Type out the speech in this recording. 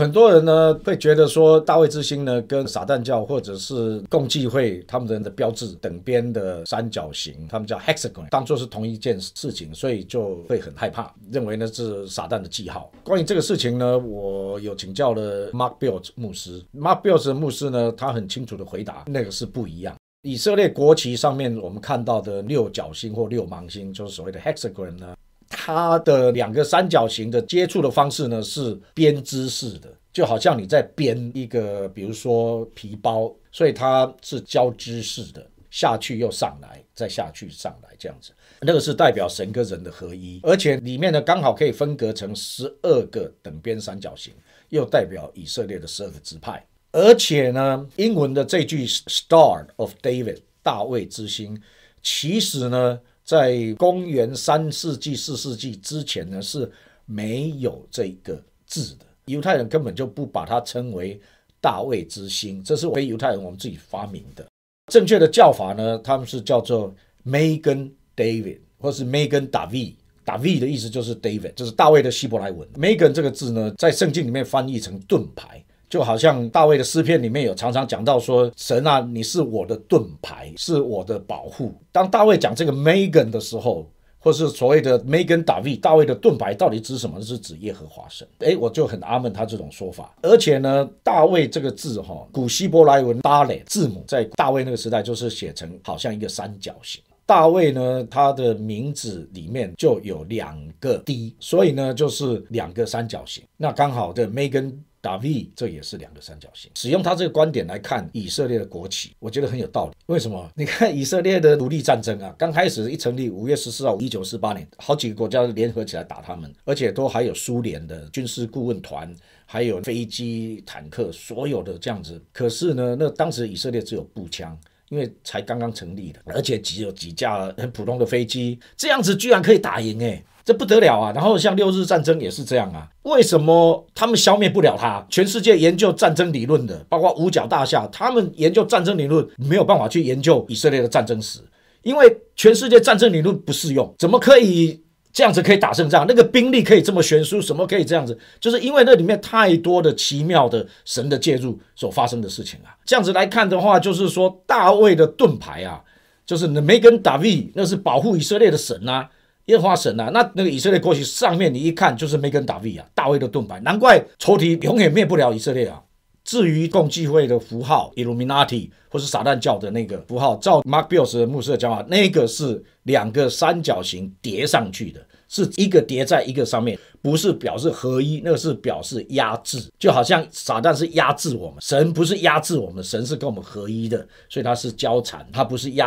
很多人呢会觉得说大卫之星呢跟撒旦教或者是共济会他们人的标志等边的三角形，他们叫 hexagon，当做是同一件事情，所以就会很害怕，认为呢是撒旦的记号。关于这个事情呢，我有请教了 Mark Bill 牧师，Mark Bill 的牧师呢，他很清楚的回答，那个是不一样。以色列国旗上面我们看到的六角星或六芒星，就是所谓的 hexagon 呢。它的两个三角形的接触的方式呢是编织式的，就好像你在编一个，比如说皮包，所以它是交织式的，下去又上来，再下去上来这样子。那个是代表神跟人的合一，而且里面呢刚好可以分隔成十二个等边三角形，又代表以色列的十二个支派。而且呢，英文的这句 “Star of David” 大卫之星，其实呢。在公元三世纪、四世纪之前呢，是没有这个字的。犹太人根本就不把它称为大卫之星，这是非犹太人我们自己发明的。正确的叫法呢，他们是叫做 Megan David，或是 Megan David。David 的意思就是 David，就是大卫的希伯来文。Megan 这个字呢，在圣经里面翻译成盾牌。就好像大卫的诗篇里面有常常讲到说，神啊，你是我的盾牌，是我的保护。当大卫讲这个 Megan 的时候，或是所谓的 Megan davi 大卫的盾牌到底指什么？是指耶和华神。哎，我就很阿门他这种说法。而且呢，大卫这个字哈，古希伯来文 Dale 字母，在大卫那个时代就是写成好像一个三角形。大卫呢，他的名字里面就有两个 D，所以呢就是两个三角形。那刚好的 Megan。打 V，这也是两个三角形。使用他这个观点来看以色列的国旗，我觉得很有道理。为什么？你看以色列的独立战争啊，刚开始一成立，五月十四号，一九四八年，好几个国家联合起来打他们，而且都还有苏联的军事顾问团，还有飞机、坦克，所有的这样子。可是呢，那当时以色列只有步枪，因为才刚刚成立的，而且只有几架很普通的飞机，这样子居然可以打赢哎！这不得了啊！然后像六日战争也是这样啊，为什么他们消灭不了他？全世界研究战争理论的，包括五角大厦，他们研究战争理论没有办法去研究以色列的战争史，因为全世界战争理论不适用，怎么可以这样子可以打胜仗？那个兵力可以这么悬殊，什么可以这样子？就是因为那里面太多的奇妙的神的介入所发生的事情啊。这样子来看的话，就是说大卫的盾牌啊，就是梅根大卫，那是保护以色列的神啊。耶和华神啊，那那个以色列国旗上面你一看就是梅根大卫啊，大卫的盾牌，难怪仇敌永远灭不了以色列啊。至于共济会的符号，Illuminati 或是撒旦教的那个符号，照 Mark Bills 的牧师的讲法，那个是两个三角形叠上去的，是一个叠在一个上面，不是表示合一，那个是表示压制，就好像撒旦是压制我们，神不是压制我们，神是跟我们合一的，所以它是交缠，它不是压。